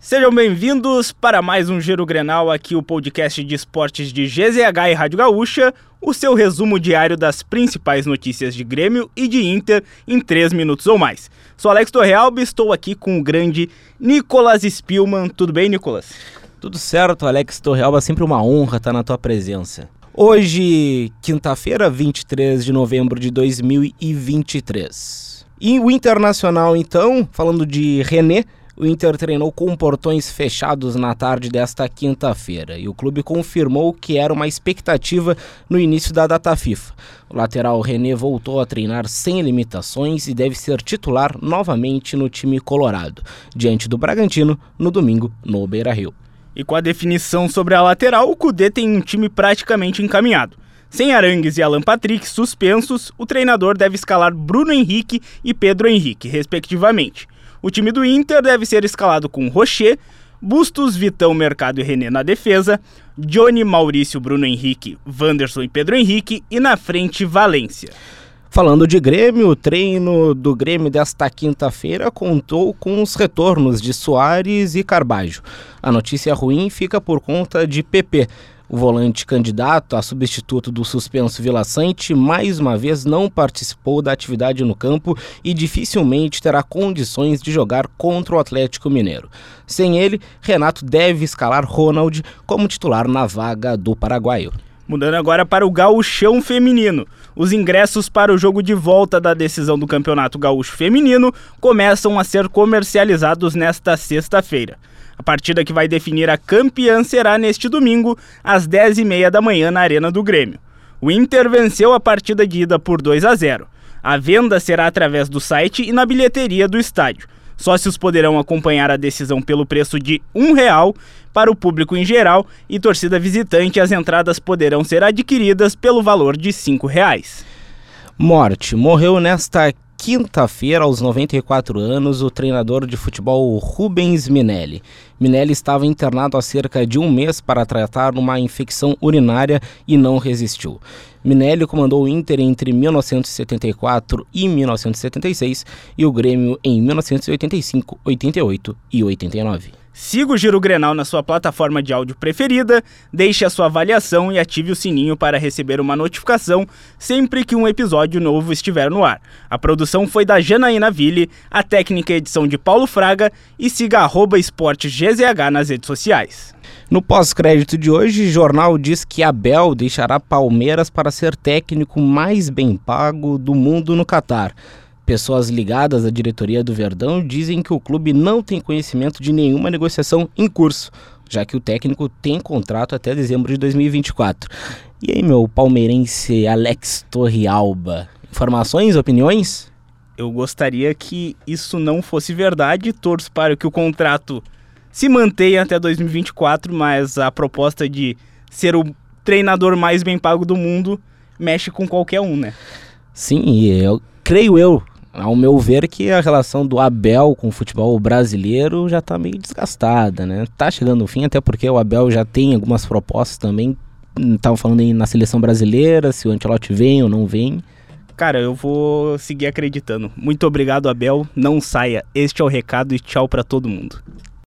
Sejam bem-vindos para mais um Giro Grenal, aqui o podcast de esportes de GZH e Rádio Gaúcha, o seu resumo diário das principais notícias de Grêmio e de Inter em 3 minutos ou mais. Sou Alex Torrealba e estou aqui com o grande Nicolas Spielman. Tudo bem, Nicolas? Tudo certo, Alex Torrealba, sempre uma honra estar na tua presença. Hoje, quinta-feira, 23 de novembro de 2023. E o Internacional, então, falando de René, o Inter treinou com portões fechados na tarde desta quinta-feira e o clube confirmou que era uma expectativa no início da data FIFA. O lateral René voltou a treinar sem limitações e deve ser titular novamente no time colorado, diante do Bragantino no domingo no Beira-Rio. E com a definição sobre a lateral, o Cudê tem um time praticamente encaminhado. Sem Arangues e Alan Patrick suspensos, o treinador deve escalar Bruno Henrique e Pedro Henrique, respectivamente. O time do Inter deve ser escalado com Rocher, Bustos, Vitão, Mercado e René na defesa, Johnny, Maurício, Bruno Henrique, Wanderson e Pedro Henrique e na frente Valência. Falando de Grêmio, o treino do Grêmio desta quinta-feira contou com os retornos de Soares e Carbajo. A notícia ruim fica por conta de PP, o volante candidato a substituto do suspenso Vila Sante mais uma vez não participou da atividade no campo e dificilmente terá condições de jogar contra o Atlético Mineiro. Sem ele, Renato deve escalar Ronald como titular na vaga do paraguaio. Mudando agora para o gauchão feminino. Os ingressos para o jogo de volta da decisão do Campeonato Gaúcho Feminino começam a ser comercializados nesta sexta-feira. A partida que vai definir a campeã será neste domingo, às 10h30 da manhã, na Arena do Grêmio. O Inter venceu a partida de ida por 2 a 0. A venda será através do site e na bilheteria do estádio. Sócios poderão acompanhar a decisão pelo preço de um real para o público em geral e torcida visitante as entradas poderão ser adquiridas pelo valor de cinco reais. Morte morreu nesta quinta-feira, aos 94 anos, o treinador de futebol Rubens Minelli. Minelli estava internado há cerca de um mês para tratar uma infecção urinária e não resistiu. Minelli comandou o Inter entre 1974 e 1976 e o Grêmio em 1985, 88 e 89. Siga o Giro Grenal na sua plataforma de áudio preferida, deixe a sua avaliação e ative o sininho para receber uma notificação sempre que um episódio novo estiver no ar. A produção foi da Janaína Ville, a técnica e edição de Paulo Fraga e siga arroba esportegzh nas redes sociais. No pós-crédito de hoje, o jornal diz que Abel deixará Palmeiras para ser técnico mais bem pago do mundo no Catar. Pessoas ligadas à diretoria do Verdão dizem que o clube não tem conhecimento de nenhuma negociação em curso, já que o técnico tem contrato até dezembro de 2024. E aí, meu palmeirense Alex Torrealba, informações, opiniões? Eu gostaria que isso não fosse verdade, torço para que o contrato se mantenha até 2024, mas a proposta de ser o treinador mais bem pago do mundo mexe com qualquer um, né? Sim, eu creio eu ao meu ver, que a relação do Abel com o futebol brasileiro já está meio desgastada, né? Tá chegando no fim, até porque o Abel já tem algumas propostas também. Estavam falando aí na seleção brasileira, se o Ancelotti vem ou não vem. Cara, eu vou seguir acreditando. Muito obrigado, Abel. Não saia. Este é o recado e tchau para todo mundo.